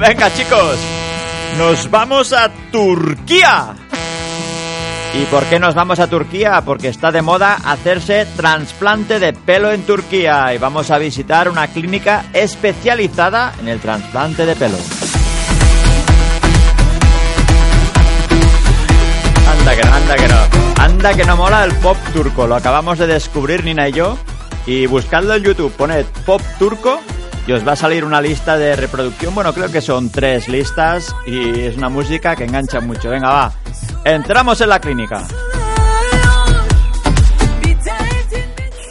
Venga chicos, nos vamos a Turquía. ¿Y por qué nos vamos a Turquía? Porque está de moda hacerse trasplante de pelo en Turquía y vamos a visitar una clínica especializada en el trasplante de pelo. Anda que no, anda que no. Anda que no mola el pop turco. Lo acabamos de descubrir Nina y yo. Y buscadlo en YouTube, poned pop turco os va a salir una lista de reproducción. Bueno, creo que son tres listas y es una música que engancha mucho. Venga, va. Entramos en la clínica.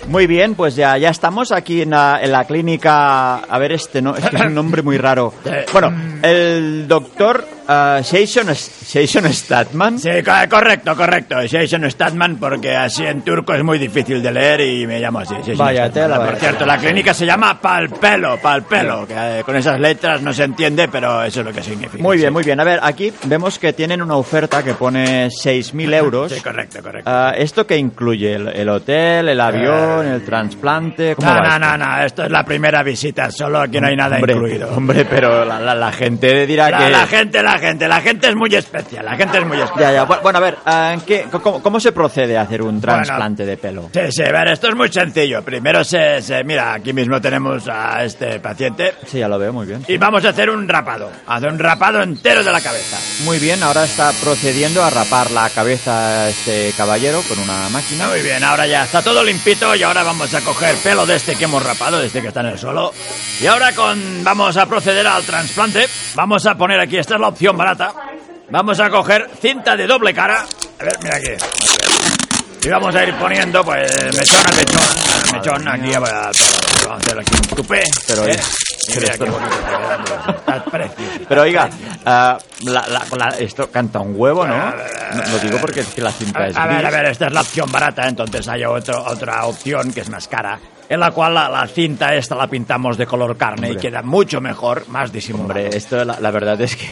Muy bien, pues ya, ya estamos aquí en la, en la clínica. A ver, este no, es que es un nombre muy raro. Bueno, el doctor uh, Jason, Jason Statman. Sí, co- correcto, correcto. Jason Statman, porque así en turco es muy difícil de leer y me llamo así. Jason Vaya Statman. tela, Por vaya cierto, tela. la clínica se llama Palpelo, Palpelo, que eh, con esas letras no se entiende, pero eso es lo que significa. Muy bien, sí. muy bien. A ver, aquí vemos que tienen una oferta que pone 6.000 euros. Sí, correcto, correcto. Ah, ¿Esto qué incluye? ¿El, el hotel, el avión, el trasplante? ¿Cómo No, va no, esto? no, no, esto es la primera visita, solo aquí no hay nada hombre, incluido. Hombre, pero la, la- la gente dirá La, que... la gente, la gente, la gente es muy especial, la gente es muy especial. Ya, ya. Bu- Bueno, a ver, ah, ¿en qué- cómo, cómo se procede a hacer un trasplante de pelo? Sí, sí, a ver, esto es muy sencillo. Primero se, se- mira, aquí mismo tenemos a este paciente Sí, ya lo veo, muy bien. y vamos a hacer un rapado. Hacer un rapado entero de la cabeza. Muy bien, ahora está procediendo a rapar la cabeza a este caballero con una máquina. Muy bien, ahora ya está todo limpito y ahora vamos a coger pelo de este que hemos rapado, de este que está en el suelo. Y ahora con vamos a proceder al trasplante. Vamos a poner aquí, esta es la opción barata. Vamos a coger cinta de doble cara. A ver, mira aquí. Y vamos a ir poniendo, pues, mechón a mechón. Mechón aquí, a vamos a hacer aquí un tupé. Pero, ¿eh? Y pero mira qué bonito oiga, ah, la- la- la- esto canta un huevo, ¿no? No, Lo digo porque es que la cinta es A ver, gris. a ver, esta es la opción barata, entonces hay otro, otra opción que es más cara, en la cual la, la cinta esta la pintamos de color carne y queda mucho mejor, más disimulado. Hombre, esto la, la verdad es que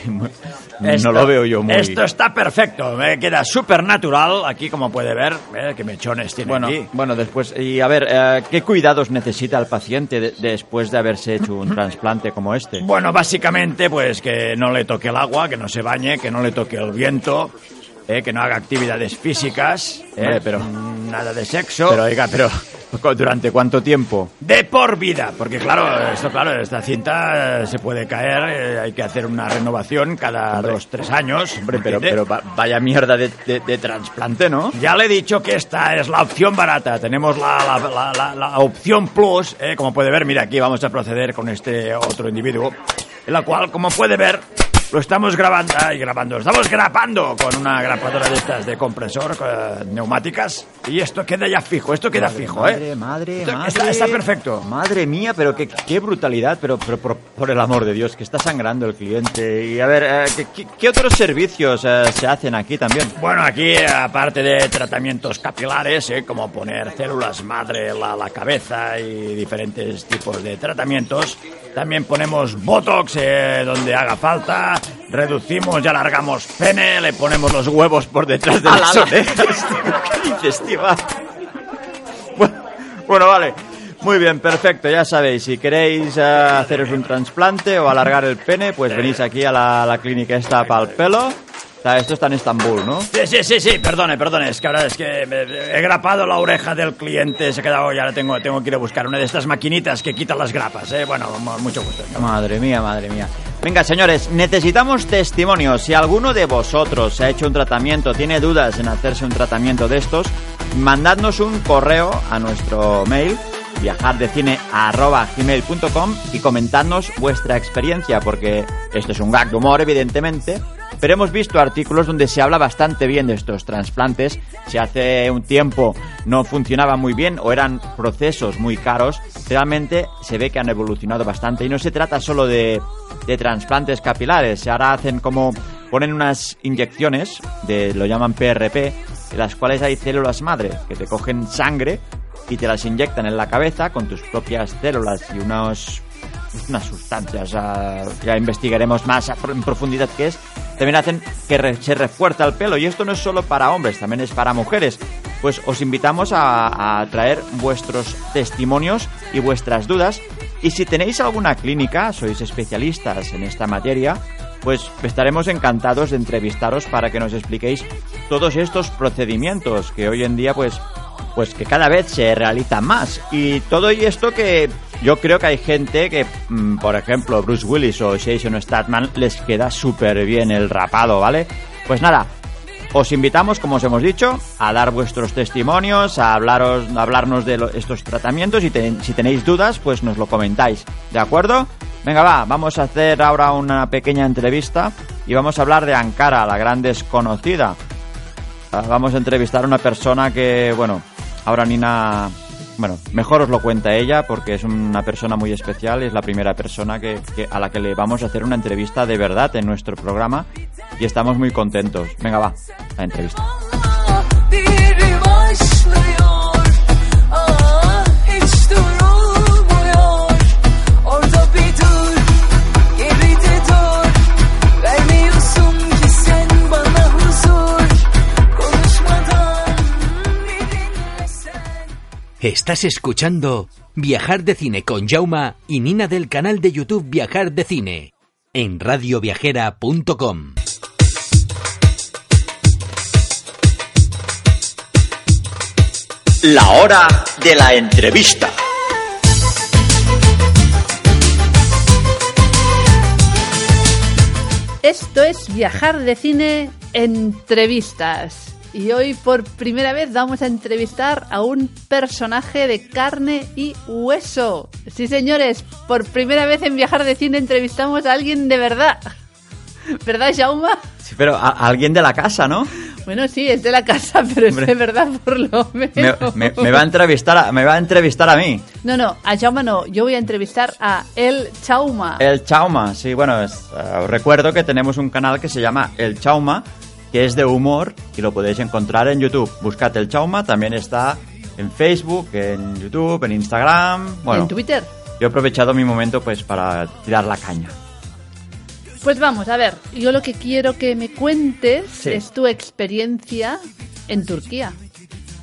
Esto- no lo veo yo muy... Esto está perfecto, me queda súper natural, aquí como puede ver, eh, que mechones tiene Bueno, aquí. bueno, después... Y a ver, eh, ¿qué cuidados necesita el paciente de- después de haberse hecho un trasplante como este? Bueno, básicamente, pues que no le toque el agua, que no se bañe, que no le toque el viento, eh, que no haga actividades físicas, eh, Hombre, pero- nada de sexo. Pero oiga, pero ¿durante cuánto tiempo? De por vida, porque claro, esto claro, esta cinta eh, se puede caer, eh, hay que hacer una renovación cada dos, tres años. Hombre, pero, pero va- vaya mierda de, de- de trasplante, ¿no? Ya le he dicho que esta es la opción barata, tenemos la, la- la- la- la opción plus, eh, como puede ver, mira, aquí vamos a proceder con este otro individuo, en la cual, como puede ver, lo estamos grabando, ay, grabando, estamos grapando con una grapadora de estas de compresor, eh, neumáticas, y esto queda ya fijo, esto queda fijo, Madre, ¿eh? madre, Esto- madre. está- está perfecto. Madre mía, pero qué, qué brutalidad, pero, pero por, por el amor de Dios, que está sangrando el cliente. Y a ver, eh, ¿qué, qué- otros servicios eh, se hacen aquí también? Bueno, aquí, aparte de tratamientos capilares, ¿eh? como poner células madre en la, la cabeza y diferentes tipos de tratamientos, también ponemos Botox eh, donde haga falta, reducimos y alargamos pene, le ponemos los huevos por detrás de ¡Ala, las orejas. ¿Qué dices, tío? Bueno, bueno, vale. Muy bien, perfecto. Ya sabéis, si queréis eh, haceros un trasplante o alargar el pene, pues venís aquí a la, la clínica esta para el pelo. O sea, esto está en Estambul, ¿no? Sí, sí, sí, sí, perdone, perdone, es que ahora es que me- he grapado la oreja del cliente, se ha quedado y ahora tengo, tengo que ir a buscar una de estas maquinitas que quitan las grapas, ¿eh? Bueno, mu- mucho gusto. Madre mía, madre mía. Venga, señores, necesitamos testimonios. Si alguno de vosotros se ha hecho un tratamiento, tiene dudas en hacerse un tratamiento de estos, mandadnos un correo a nuestro mail viajardecine.gmail.com y comentadnos vuestra experiencia, porque esto es un gag de humor, evidentemente, pero hemos visto artículos donde se habla bastante bien de estos trasplantes. Si hace un tiempo no funcionaba muy bien o eran procesos muy caros, realmente se ve que han evolucionado bastante y no se trata solo de, de trasplantes capilares, ahora hacen como ponen unas inyecciones, de, lo llaman PRP, en las cuales hay células madre que te cogen sangre y te las inyectan en la cabeza con tus propias células y unos unas sustancias, ya, investigaremos más en profundidad qué es, también hacen que re- se refuerza el pelo. Y esto no es solo para hombres, también es para mujeres. Pues os invitamos a, a traer vuestros testimonios y vuestras dudas. Y si tenéis alguna clínica, sois especialistas en esta materia, pues estaremos encantados de entrevistaros para que nos expliquéis todos estos procedimientos que hoy en día pues pues que cada vez se realizan más. Y todo y esto que yo creo que hay gente que, mm, por ejemplo, Bruce Willis o Jason Statham les queda súper bien el rapado, ¿vale? Pues nada, os invitamos, como os hemos dicho, a dar vuestros testimonios, a hablaros, a hablarnos de estos tratamientos y si tenéis dudas, pues nos lo comentáis, ¿de acuerdo? Venga, va, vamos a hacer ahora una pequeña entrevista y vamos a hablar de Ankara, la gran desconocida. Ah, Vamos a entrevistar a una persona que, bueno, ahora Nina, bueno, mejor os lo cuenta ella porque es una persona muy especial, es la primera persona que, que- a la que le vamos a hacer una entrevista de verdad en nuestro programa y estamos muy contentos. Venga, va, la entrevista. Estás escuchando Viajar de Cine con Jauma y Nina del canal de YouTube Viajar de Cine en radioviajera.com. La hora de la entrevista. Esto es Viajar de Cine Entrevistas. Y hoy por primera vez vamos a entrevistar a un personaje de carne y hueso. Sí, señores, por primera vez en Viajar de Cine entrevistamos a alguien de verdad. ¿Verdad, Jauma? Sí, pero a- alguien de la casa, ¿no? Bueno, sí, es de la casa, pero Hombre. es de verdad por lo Me, menos. me- me va a entrevistar a, me va a entrevistar a mí. No, no, a Jauma no. Yo voy a entrevistar a El Chauma. El Chauma, sí, bueno, es- eh, os recuerdo que tenemos un canal que se llama El Chauma, que es de humor y lo podéis encontrar en YouTube. Buscad El Chauma, también está en Facebook, en YouTube, en Instagram. Bueno, en Twitter. yo he aprovechado mi momento pues para tirar la caña. Pues vamos, a ver, yo lo que quiero que me cuentes Sí. es tu experiencia en Turquía.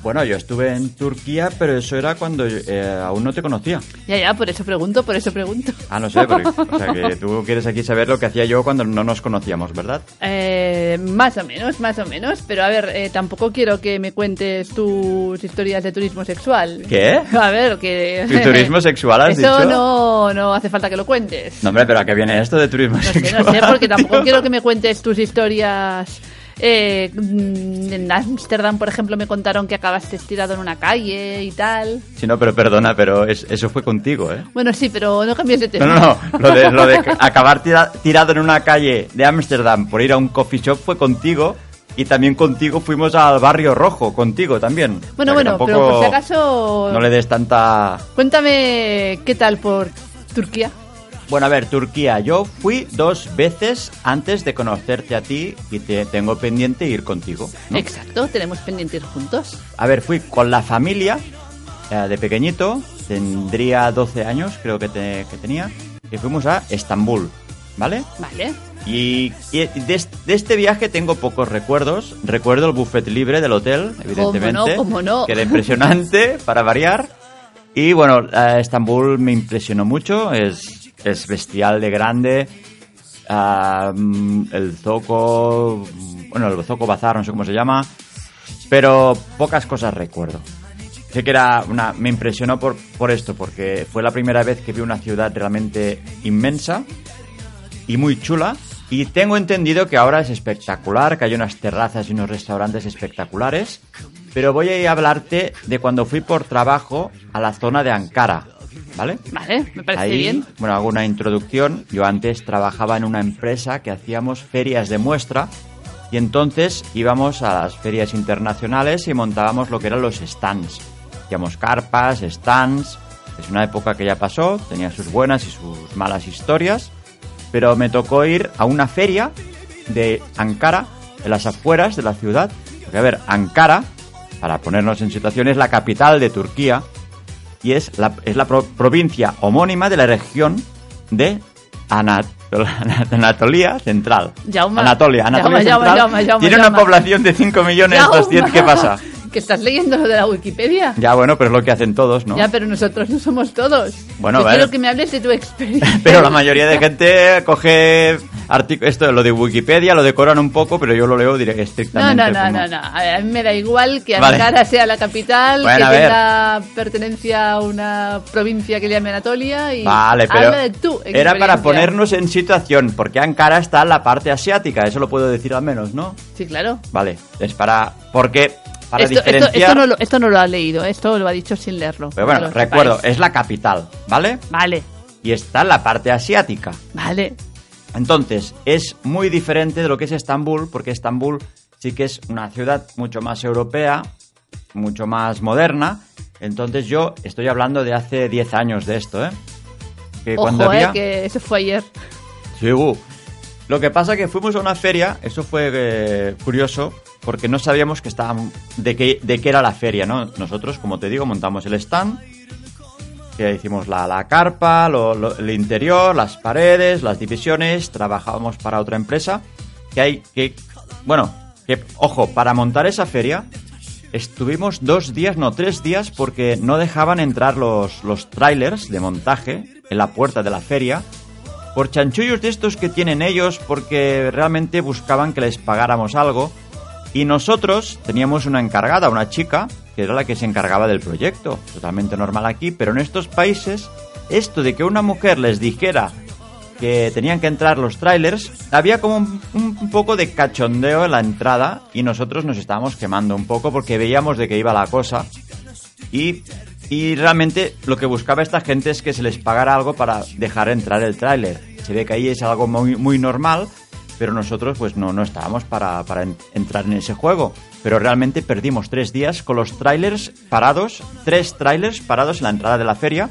Bueno, yo estuve en Turquía, pero eso era cuando eh, aún no te conocía. Ya, ya, por eso pregunto, por eso pregunto. Ah, no sé, porque, o sea, que tú quieres aquí saber lo que hacía yo cuando no nos conocíamos, ¿verdad? Eh, más o menos, más o menos, pero a ver, eh, tampoco quiero que me cuentes tus historias de turismo sexual. ¿Qué? A ver, que... ¿Tu turismo sexual has Eso dicho? no, no hace falta que lo cuentes. No, hombre, pero ¿a qué viene esto de turismo No sé, sexual? no sé, porque tampoco quiero que me cuentes tus historias. Eh, mm, en Ámsterdam, por ejemplo, me contaron que acabaste estirado en una calle y tal. Sí, no, pero perdona, pero es- eso fue contigo, ¿eh? Bueno, sí, pero no cambies de tema. No, no, no. Lo de, lo de acabar tira- tirado en una calle de Ámsterdam por ir a un coffee shop fue contigo. Y también contigo fuimos al barrio rojo, contigo también. Bueno, O sea que bueno, pero por si acaso... No le des tanta... Cuéntame qué tal por Turquía. Bueno, a ver, Turquía. Yo fui dos veces antes de conocerte a ti y te tengo pendiente ir contigo. ¿no? Exacto, tenemos pendiente ir juntos. A ver, fui con la familia eh, de pequeñito, tendría 12 años, creo que, te- que tenía, y fuimos a Estambul, ¿vale? Vale. Y, y de, de este viaje tengo pocos recuerdos. Recuerdo el buffet libre del hotel, evidentemente. cómo no? Que era impresionante, para variar. Y bueno, eh, Estambul me impresionó mucho. Es, es bestial de grande. Ah, mm, el Zoco. mm, Bueno, el Zoco Bazar, no sé cómo se llama. Pero pocas cosas recuerdo. Sé que era una, me impresionó por, por esto, porque fue la primera vez que vi una ciudad realmente inmensa y muy chula. Y tengo entendido que ahora es espectacular, que hay unas terrazas y unos restaurantes espectaculares. Pero voy a hablarte de cuando fui por trabajo a la zona de Ankara. ¿Vale? Vale, me parece Ahí, bien. bueno, hago una introducción. Yo antes trabajaba en una empresa que hacíamos ferias de muestra y entonces íbamos a las ferias internacionales y montábamos lo que eran los stands. Hacíamos carpas, stands. Es una época que ya pasó, tenía sus buenas y sus malas historias, pero me tocó ir a una feria de Ankara, en las afueras de la ciudad. Porque, a ver, Ankara, para ponernos en situación, es la capital de Turquía y es la, es la pro- provincia homónima de la región de Anat- Anatolia Central. Jaume. Anatolia, Anatolia Jaume, Jaume, Central. Jaume, Jaume, Tiene una población de 5 millones Jaume. 200. ¿Qué pasa? ¿Que estás leyendo lo de la Wikipedia? Ya, bueno, pero es lo que hacen todos, ¿no? Ya, pero nosotros no somos todos. Bueno, Yo vale. quiero que me hables de tu experiencia. Pero la mayoría de gente coge esto, lo de Wikipedia, lo decoran un poco, pero yo lo leo No, estrictamente. no, no, como- no, no. A mí me da igual que Vale. Ankara sea la capital, Bueno, que tenga pertenencia a una provincia que llame Anatolia y Vale, pero habla de tu era para ponernos en situación, porque Ankara está en la parte asiática, eso lo puedo decir al menos, ¿no? Sí, claro. Vale, es para... Porque, para Esto, diferenciar... esto no lo, esto no lo ha leído, esto lo ha dicho sin leerlo. Pero bueno, recuerdo, sepáis. es la capital, ¿vale? Vale, Y está en la parte asiática. vale. Entonces, es muy diferente de lo que es Estambul, porque Estambul sí que es una ciudad mucho más europea, mucho más moderna. Entonces yo estoy hablando de hace 10 años de esto, ¿eh? Que cuando Ojo, había... eh, que eso fue ayer. Sí, uh. Lo que pasa que fuimos a una feria, eso fue eh, curioso, porque no sabíamos que estaban, de, qué, de qué era la feria, ¿no? Nosotros, como te digo, montamos el stand, que hicimos la, la carpa, lo- el interior, las paredes, las divisiones, trabajábamos para otra empresa, que hay que, bueno, que, ojo, para montar esa feria estuvimos dos días, no, tres días, porque no dejaban entrar los, los trailers de montaje en la puerta de la feria, por chanchullos de estos que tienen ellos, porque realmente buscaban que les pagáramos algo. Y nosotros teníamos una encargada, una chica, que era la que se encargaba del proyecto. Totalmente normal aquí, pero en estos países, esto de que una mujer les dijera que tenían que entrar los trailers, había como un, un poco de cachondeo en la entrada y nosotros nos estábamos quemando un poco porque veíamos de qué iba la cosa. Y, y realmente lo que buscaba esta gente es que se les pagara algo para dejar entrar el tráiler. Se ve que ahí es algo muy, muy normal, pero nosotros pues no, no estábamos para, para en- entrar en ese juego. Pero realmente perdimos tres días con los trailers parados, tres trailers parados en la entrada de la feria.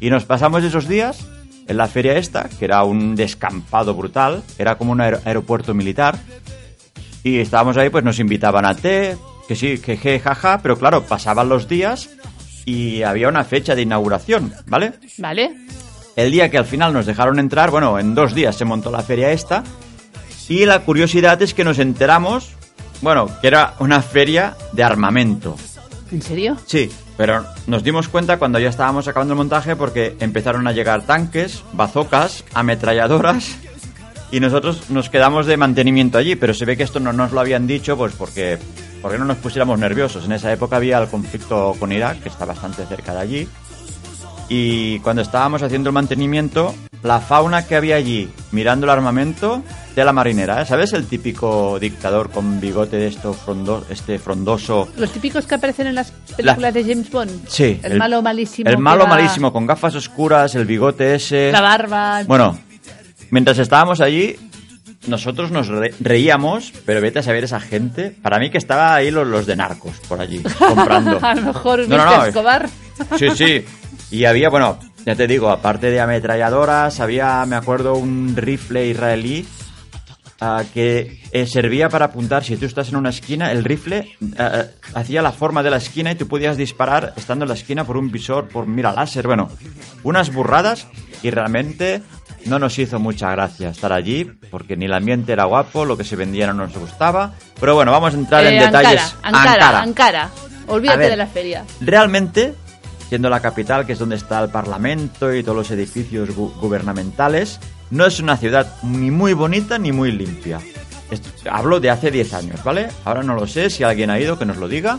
Y nos pasamos esos días en la feria esta, que era un descampado brutal, era como un aer- aeropuerto militar. Y estábamos ahí, pues nos invitaban a té, que sí, que je, jaja, pero claro, pasaban los días y había una fecha de inauguración, ¿vale? ¿Vale? El día que al final nos dejaron entrar, bueno, en dos días se montó la feria esta. Y la curiosidad es que nos enteramos, bueno, que era una feria de armamento. ¿En serio? Sí, pero nos dimos cuenta cuando ya estábamos acabando el montaje porque empezaron a llegar tanques, bazocas, ametralladoras y nosotros nos quedamos de mantenimiento allí, pero se ve que esto no nos lo habían dicho pues porque, porque no nos pusiéramos nerviosos. En esa época había el conflicto con Irak, que está bastante cerca de allí, y cuando estábamos haciendo el mantenimiento, la fauna que había allí mirando el armamento de la marinera, ¿eh? ¿sabes? El típico dictador con bigote de esto frondo, este frondoso Los típicos que aparecen en las películas de James Bond. Sí. El, malo malísimo. El malo va- malísimo, con gafas oscuras, el bigote ese. La barba. Bueno, mientras estábamos allí, nosotros nos re- reíamos, pero vete a saber esa gente. Para mí que estaba ahí los, los de narcos por allí, comprando. A lo mejor No, Mr. no, no. Escobar. Sí, sí. Y había, bueno, ya te digo, aparte de ametralladoras, había, me acuerdo, un rifle israelí ah, que eh, servía para apuntar. Si tú estás en una esquina, el rifle ah, hacía la forma de la esquina y tú podías disparar estando en la esquina por un visor, por mira láser. Bueno, unas burradas y realmente no nos hizo mucha gracia estar allí porque ni el ambiente era guapo, lo que se vendía no nos gustaba. Pero bueno, vamos a entrar en Eh, detalles. Ankara, Ankara, Ankara. Olvídate ver. de la feria. Realmente, siendo la capital, que es donde está el Parlamento y todos los edificios gu- gubernamentales, no es una ciudad ni muy bonita ni muy limpia. Esto- hablo de hace 10 años, ¿vale? Ahora no lo sé, si alguien ha ido, que nos lo diga,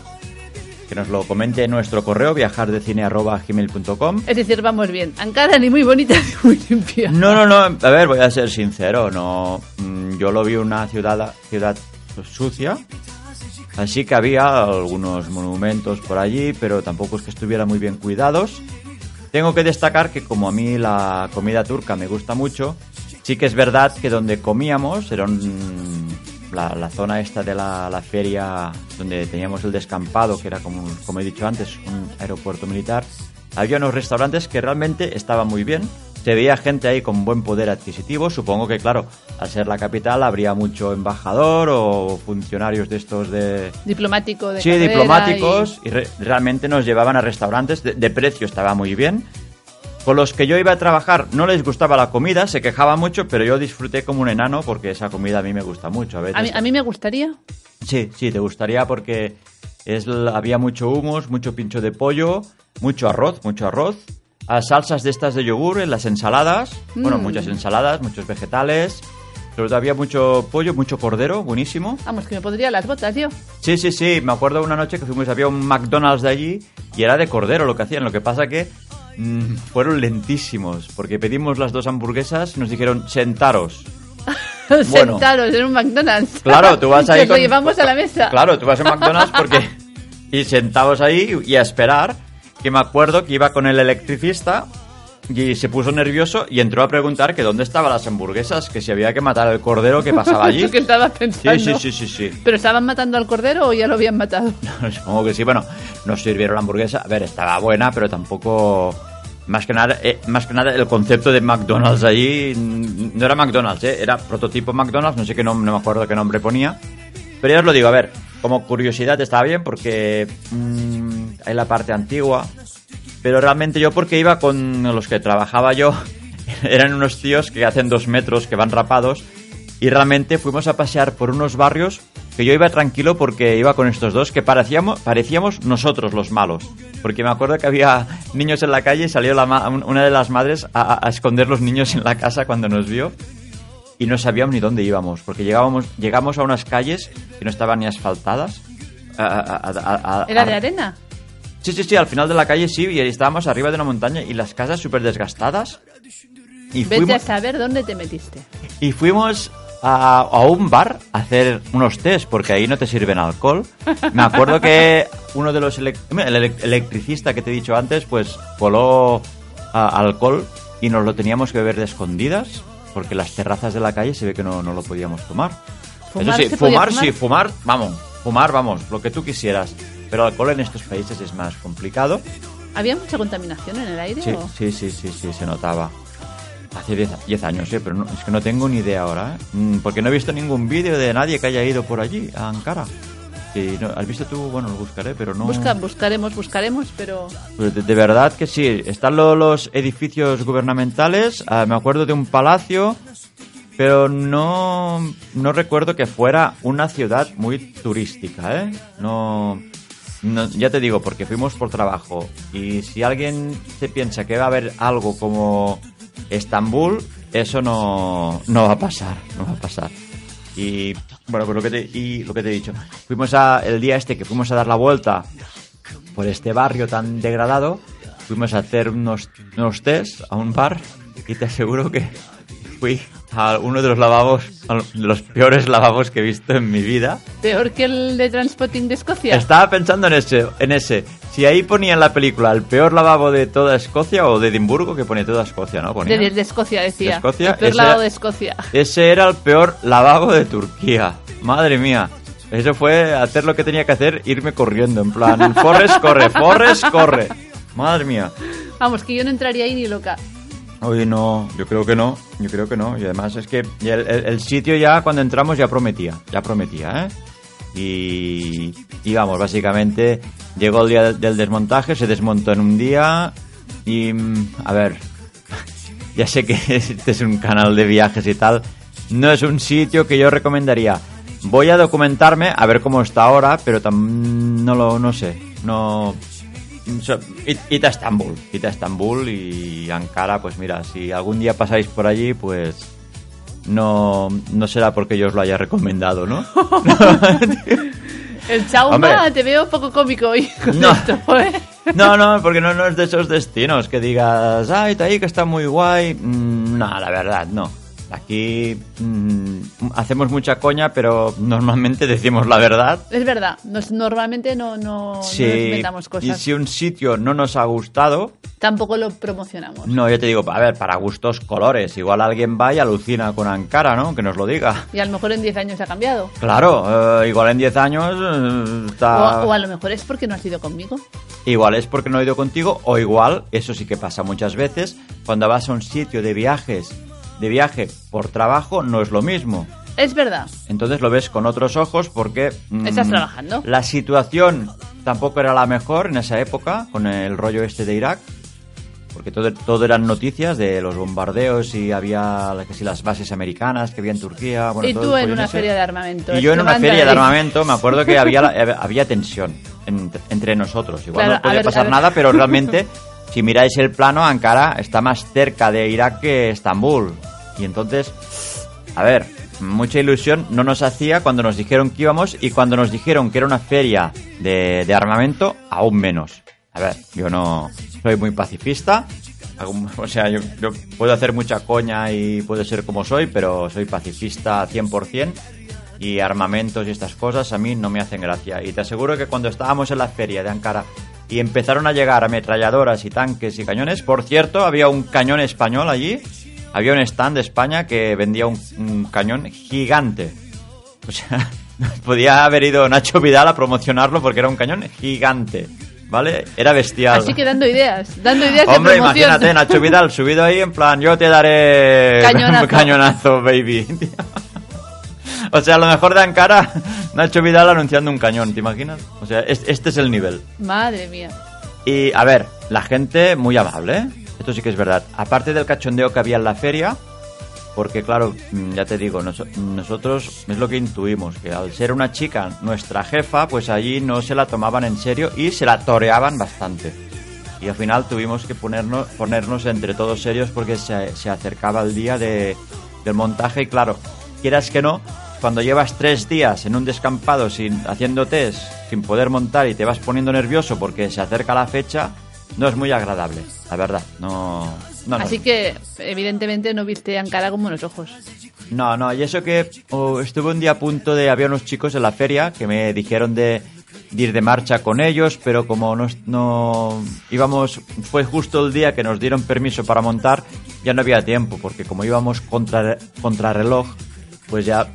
que nos lo comente en nuestro correo viajardecine.gmail.com. Es decir, vamos bien. Ankara ni muy bonita ni muy limpia. No, no, no, a ver, voy a ser sincero, no, mm, yo lo vi una ciudad, ciudad sucia, así que había algunos monumentos por allí, pero tampoco es que estuviera muy bien cuidados. Tengo que destacar que como a mí la comida turca me gusta mucho, sí que es verdad que donde comíamos era la, la zona esta de la, la feria donde teníamos el descampado, que era como, como he dicho antes, un aeropuerto militar. Había unos restaurantes que realmente estaban muy bien. Se veía gente ahí con buen poder adquisitivo. Supongo que, claro, al ser la capital habría mucho embajador o funcionarios de estos de, Diplomático de Sí, diplomáticos y, re- realmente nos llevaban a restaurantes de, de precio, estaba muy bien. Con los que yo iba a trabajar no les gustaba la comida, se quejaban mucho, pero yo disfruté como un enano porque esa comida a mí me gusta mucho. A y- veces, A mí, a mí me gustaría. Sí, sí, te gustaría porque es, había mucho hummus, mucho pincho de pollo, mucho arroz, mucho arroz, a salsas de estas de yogur en las ensaladas, bueno, Mm. muchas ensaladas, muchos vegetales, todo había mucho pollo, mucho cordero, buenísimo. Vamos, que me pondría las botas yo. Sí, sí, sí. Me acuerdo una noche que fuimos, había un McDonald's de allí y era de cordero lo que hacían. Lo que pasa que mm, fueron lentísimos porque pedimos las dos hamburguesas y nos dijeron sentaros. Bueno. Sentaros en un McDonald's. Claro, tú vas ahí lo llevamos a la mesa. Claro, tú vas a McDonald's porque y sentados ahí y a esperar. Que me acuerdo que iba con el electricista y se puso nervioso y entró a preguntar que dónde estaban las hamburguesas, que si había que matar al cordero que pasaba allí. Que estaba pensando. Sí, sí, sí, sí, sí. ¿Pero estaban matando al cordero o ya lo habían matado? Supongo que sí. Bueno, nos sirvieron la hamburguesa. A ver, estaba buena, pero tampoco. Más que nada, eh, más que nada el concepto de McDonald's allí mm, no era McDonald's, eh, era prototipo McDonald's, no sé qué nombre, no me acuerdo qué nombre ponía. Pero ya os lo digo, a ver, como curiosidad estaba bien porque mm, hay la parte antigua, pero realmente yo porque iba con los que trabajaba yo, eran unos tíos que hacen dos metros, que van rapados, y realmente fuimos a pasear por unos barrios que yo iba tranquilo porque iba con estos dos que parecíamos, parecíamos nosotros los malos. Porque me acuerdo que había niños en la calle y salió la una de las madres a, esconder los niños en la casa cuando nos vio y no sabíamos ni dónde íbamos porque llegábamos, llegamos a unas calles que no estaban ni asfaltadas. A- a- ¿Era de arena? Sí, sí, sí, al final de la calle sí, y estábamos arriba de una montaña y las casas súper desgastadas. Y Vete a saber dónde te metiste. y fuimos a, a un bar a hacer unos test, porque ahí no te sirven alcohol. Me acuerdo que uno de los elec- el elec- electricista que te he dicho antes, pues coló alcohol y nos lo teníamos que beber de escondidas, porque las terrazas de la calle se ve que no, no lo podíamos tomar. ¿Fumar Eso sí, fumar, fumar? sí, fumar, vamos, fumar, vamos, lo que tú quisieras. Pero alcohol en estos países es más complicado. ¿Había mucha contaminación en el aire? Sí, o? sí, sí, sí, sí, se notaba. Hace 10 10 años, ¿eh? Pero no- es que no tengo ni idea ahora, ¿eh? Mm, Porque no he visto ningún vídeo de nadie que haya ido por allí, a Ankara. Sí, no, ¿Has visto tú? Bueno, lo buscaré, pero no... Busca, buscaremos, buscaremos, pero... De, de verdad que sí. Están lo- los edificios gubernamentales. ah, me acuerdo de un palacio. Pero no, no recuerdo que fuera una ciudad muy turística, ¿eh? No, no- ya te digo, porque fuimos por trabajo. Y si alguien se piensa que va a haber algo como Estambul, eso no, no va a pasar, no va a pasar. Y bueno, pues lo que te, y lo que te he dicho. Fuimos a, el día este que fuimos a dar la vuelta por este barrio tan degradado, fuimos a hacer unos, unos test a un bar y te aseguro que fui a uno de los lavabos, los peores lavabos que he visto en mi vida. Peor que el de Transpotting de Escocia. Estaba pensando en ese, en ese. Si ahí ponía en la película el peor lavabo de toda Escocia o de Edimburgo, que pone toda Escocia, ¿no? Ponía. De, de Escocia, decía. ¿De Escocia? El peor Ese de Escocia. Ese era el peor lavabo de Turquía. Madre mía. Eso fue hacer lo que tenía que hacer, irme corriendo, en plan, Forrest corre, Forrest corre. Madre mía. Vamos, que yo no entraría ahí ni loca. Hoy no, yo creo que no, yo creo que no. Y además es que el, sitio ya cuando entramos ya prometía, ya prometía, ¿eh? Y, y vamos, básicamente llegó el día del, del desmontaje, se desmontó en un día y, mm, a ver, ya sé que este es un canal de viajes y tal, no es un sitio que yo recomendaría. Voy a documentarme a ver cómo está ahora, pero tam- no lo, no sé, no, So, id, id a Estambul, id a Estambul y Ankara, pues mira, si algún día pasáis por allí, pues no, no será porque yo os lo haya recomendado, ¿no? El Chauma te veo poco cómico hoy con No. esto, ¿eh? No, no, porque no, no es de esos destinos que digas, ay, está ahí que está muy guay. Mm, No, la verdad, no. Aquí mm, hacemos mucha coña, pero normalmente decimos la verdad. Es verdad, nos- normalmente no, no, no Sí, nos inventamos y cosas. si un sitio no nos ha gustado, Tampoco lo promocionamos. no, yo te digo, a ver, para gustos colores. Igual alguien va y alucina con Ankara, ¿no? Que nos lo diga. Y a lo mejor en 10 años ha cambiado. Claro, eh, igual en 10 años eh, está... O, o a lo mejor es porque no has ido conmigo. Igual es porque no he ido contigo, o igual, eso sí que pasa muchas veces, cuando vas a un sitio de viajes, de viaje por trabajo, no es lo mismo. Es verdad. Entonces lo ves con otros ojos porque... mm, Estás trabajando. La situación tampoco era la mejor en esa época, con el rollo este de Irak, porque todo, todo eran noticias de los bombardeos y había que si las bases americanas que había en Turquía. Bueno, y todo tú en una ese. feria de armamento. Y yo en una feria de armamento me acuerdo que había, había tensión entre, entre nosotros. Igual Claro, no podía ver, pasar nada, pero realmente, si miráis el plano, Ankara está más cerca de Irak que Estambul. Y entonces, a ver, mucha ilusión no nos hacía cuando nos dijeron que íbamos y cuando nos dijeron que era una feria de, armamento, aún menos. A ver, yo no soy muy pacifista. O sea, yo, yo puedo hacer mucha coña y puedo ser como soy, pero soy pacifista 100% y armamentos y estas cosas a mí no me hacen gracia. Y te aseguro que cuando estábamos en la feria de Ankara y empezaron a llegar ametralladoras y tanques y cañones, por cierto, había un cañón español allí, había un stand de España que vendía un, un cañón gigante. O sea, podía haber ido Nacho Vidal a promocionarlo porque era un cañón gigante, ¿vale? Era bestial. Así que dando ideas, dando ideas Hombre, de promoción. imagínate, Nacho Vidal subido ahí en plan, yo te daré Cañonazo. cañonazo, baby. o sea, lo mejor de Ankara, Nacho Vidal anunciando un cañón, ¿te imaginas? O sea, es- este es el nivel. Madre mía. Y, a ver, la gente muy amable, ¿eh? Esto sí que es verdad. Aparte del cachondeo que había en la feria, porque claro, mm, ya te digo, noso- nosotros es lo que intuimos, que al ser una chica nuestra jefa, pues allí no se la tomaban en serio y se la toreaban bastante. Y al final tuvimos que ponernos, ponernos entre todos serios porque se, se acercaba el día de, del montaje y claro, quieras que no, cuando llevas tres días en un descampado sin, haciendo test, sin poder montar y te vas poniendo nervioso porque se acerca la fecha, no es muy agradable, la verdad. No, no, no. Así que, evidentemente, no viste Ankara con buenos ojos. No, no, y eso que oh, estuve un día a punto de... Había unos chicos en la feria que me dijeron de, de ir de marcha con ellos, pero como no, no íbamos... Fue justo el día que nos dieron permiso para montar, ya no había tiempo, porque como íbamos contra, contra reloj, pues ya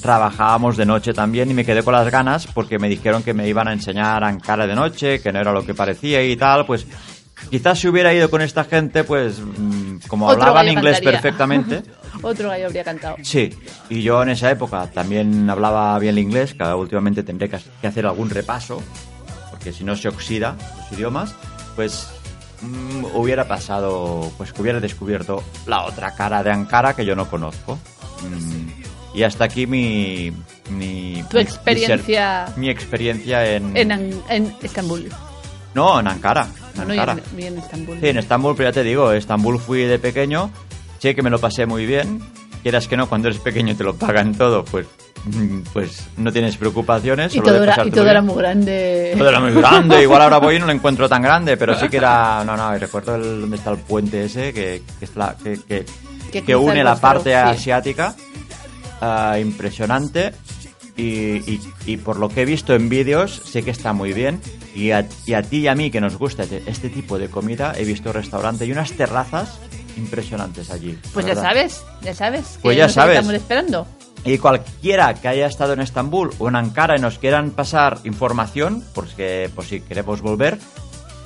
trabajábamos de noche también y me quedé con las ganas porque me dijeron que me iban a enseñar Ankara de noche, que no era lo que parecía y tal, pues... Quizás si hubiera ido con esta gente, pues mm, como Otro hablaban inglés cantaría. perfectamente, Otro gallo habría cantado. Sí, y yo en esa época también hablaba bien el inglés, que últimamente tendré que que hacer algún repaso, porque si no se oxida los idiomas, pues mm, hubiera pasado, pues que hubiera descubierto la otra cara de Ankara que yo no conozco. Mm, y hasta aquí mi... mi Tu experiencia- Mi, ser- mi experiencia en... En, en Estambul. No, en Ankara. en No, no, y Ankara. en, y en Estambul. Sí, en Estambul, pero ya te digo, Estambul fui de pequeño, sé que me lo pasé muy bien. Quieras que no, cuando eres pequeño te lo pagan todo, pues, pues no tienes preocupaciones. y todo, de era, y todo era muy grande. Todo era muy grande, igual ahora voy y no lo encuentro tan grande, pero sí que era. No, no, y recuerdo el, dónde está el puente ese que, que, es la- que, que- Que une la parte sí. asiática. Ah, impresionante. Y, y- y por lo que he visto en vídeos, sé que está muy bien. Y a, y a ti y a mí, que nos gusta este, este tipo de comida, he visto restaurante y unas terrazas impresionantes allí. Pues ya verdad. sabes, ya sabes. que Pues ya sabes. Estamos esperando. Y cualquiera que haya estado en Estambul o en Ankara y nos quieran pasar información, porque por si queremos volver,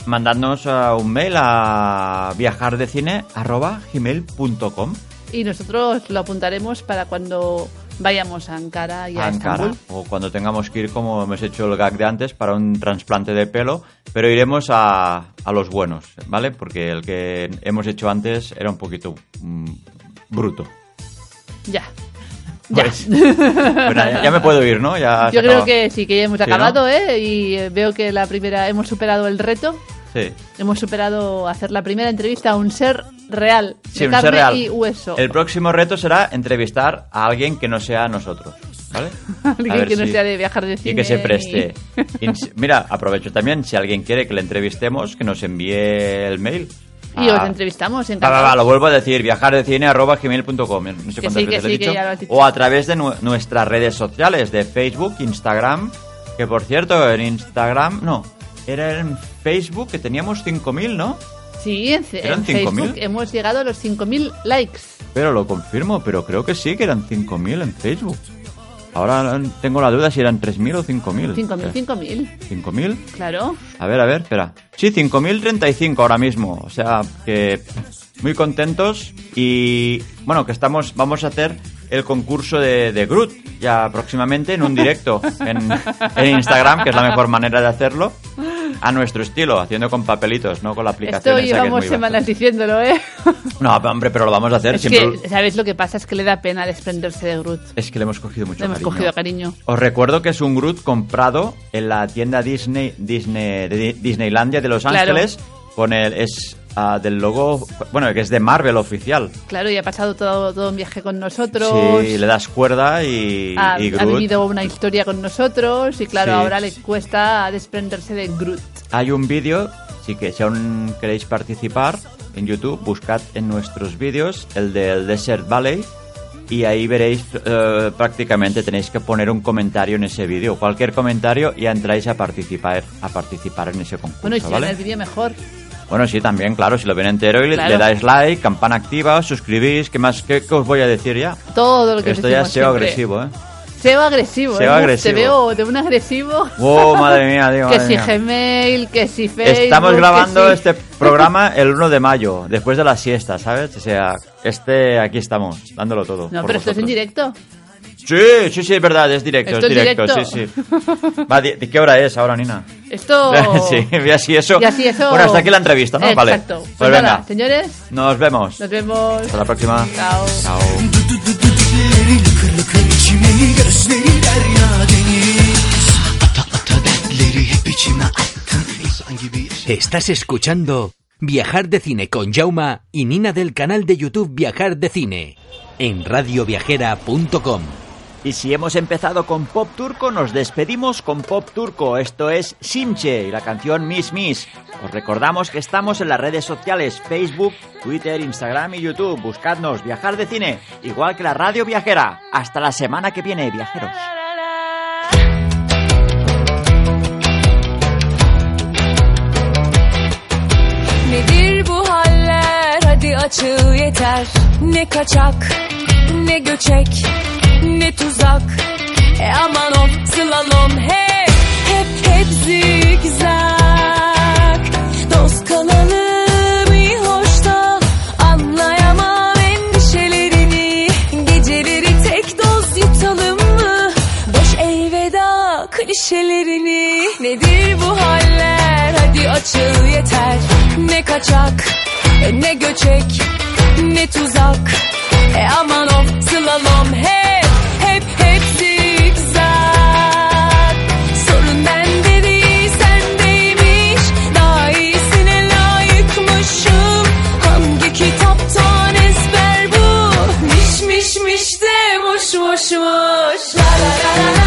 mandadnos ah, un mail a viajardecine.gmail.com Y nosotros lo apuntaremos para cuando vayamos a Ankara y a, a Ankara. O cuando tengamos que ir, como hemos hecho el gag de antes, para un trasplante de pelo, pero iremos a, a los buenos, ¿vale? Porque el que hemos hecho antes era un poquito mm, bruto. Ya. Ya. Pues, bueno, ya, ya me puedo ir, ¿no? Ya Yo creo que sí, que ya hemos Sí, ¿no? acabado, ¿eh? Y eh, veo que la primera, hemos superado el reto. Sí. Hemos superado hacer la primera entrevista a un ser real, Sí, de carne real. y hueso. El próximo reto será entrevistar a alguien que no sea nosotros, ¿vale? A Alguien ver que no si- sea de viajar de cine. Y que se preste. Y mira, aprovecho también, si alguien quiere que le entrevistemos, que nos envíe el mail. Y Ah. os entrevistamos, Va, encantados. va, va, lo vuelvo a decir, viajardecine.gmail.com No sé Que cuántas sí, que he que dicho. O a través de nu- nuestras redes sociales, de Facebook, Instagram, que por cierto, en Instagram, no, era en Facebook que teníamos 5.000, ¿no? Sí, en, ce- ¿Eran en Facebook 5.000? hemos llegado a los 5.000 likes. Pero lo confirmo, pero creo que sí que eran 5.000 en Facebook. Ahora tengo la duda si eran 3.000 o 5.000. 5.000, 5.000. ¿5.000? Claro. A ver, a ver, espera. Sí, 5.035 ahora mismo. O sea, que muy contentos y bueno, que estamos, vamos a hacer el concurso de, de Groot ya próximamente en un directo en, en Instagram, que es la mejor manera de hacerlo, a nuestro estilo, haciendo con papelitos, no con la aplicación. Esto llevamos semanas diciéndolo, ¿eh? No, hombre, pero lo vamos a hacer. Es siempre... que, ¿sabes lo que pasa? Es que le da pena desprenderse de Groot. Es que le hemos cogido mucho Le hemos cariño. cogido cariño. Os recuerdo que es un Groot comprado en la tienda Disney, Disney de Di- Disneylandia de Los Claro. Ángeles. Con el, es ah, del logo, bueno, que es de Marvel oficial. Claro, y ha pasado todo, todo un viaje con nosotros. Sí, le das cuerda y, ha, y ha Groot. vivido una historia con nosotros y claro, Sí. ahora le cuesta desprenderse de Groot. Hay un vídeo, si que si aún queréis participar en YouTube, buscad en nuestros vídeos el del Desert Valley y ahí veréis eh, prácticamente tenéis que poner un comentario en ese vídeo, cualquier comentario y entráis a participar a participar en ese concurso, Bueno, y si ¿vale? ven el vídeo mejor. Bueno, sí, también, claro, si lo ven entero y le- Claro. le dais like, campana activa, os suscribís, ¿qué más? ¿Qué, qué os voy a decir ya? Todo lo que Esto ya es SEO agresivo, ¿eh? SEO agresivo. SEO ¿eh? agresivo. Te veo de un agresivo. ¡Wow, madre mía, digo, que madre si mía. Gmail, que si Facebook. Estamos grabando si- este programa el 1 de mayo, después de la siesta, ¿sabes? O sea, este, aquí estamos, dándolo todo. No, pero esto es en directo. Sí, sí, sí, es verdad, es directo, Esto es directo, directo. sí, sí. Va, ¿de, qué hora es ahora, Nina? Esto. sí, y así eso. Y así eso. Bueno, hasta aquí la entrevista, ¿no? Vale. Exacto. Pues, Pues venga, nada, señores, nos vemos. nos vemos. Hasta la próxima. Chao. Chao. Estás escuchando Viajar de Cine con Jauma y Nina del canal de YouTube Viajar de Cine en radioviajera.com. Y si hemos empezado con pop turco, nos despedimos con pop turco. Esto es Simche y la canción Miss Miss. Os recordamos que estamos en las redes sociales Facebook, Twitter, Instagram y YouTube. Buscadnos Viajar de Cine, igual que la radio viajera. Hasta la semana que viene, viajeros. Ne tuzak? E aman of slalom hep hep hep zigzag Dost kalalım iyi hoş da Anlayamam endişelerini Geceleri tek doz yutalım mı? Boş elveda klişelerini Nedir bu haller? Hadi açıl yeter. Ne kaçak ne göçek ne tuzak. E aman of slalom hep Koşmuş la la la la.